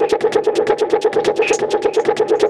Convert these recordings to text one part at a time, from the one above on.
Thank you.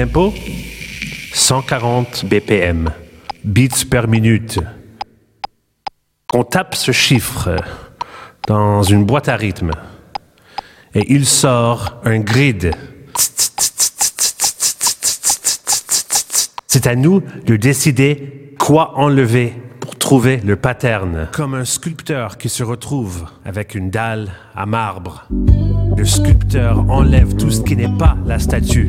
Tempo? 140 BPM, beats per minute. On tape ce chiffre dans une boîte à rythme et il sort un grid. C'est à nous de décider quoi enlever pour trouver le pattern. Comme un sculpteur qui se retrouve avec une dalle à marbre. Le sculpteur enlève tout ce qui n'est pas la statue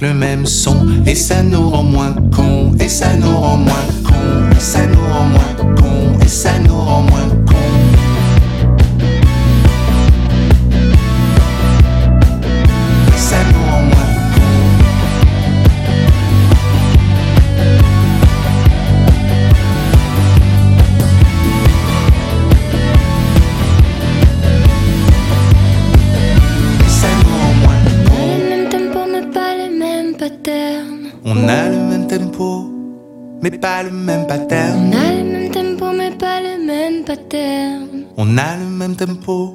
le même son. Et ça nous rend moins con et ça nous rend moins con et ça nous rend moins con et ça nous tempo.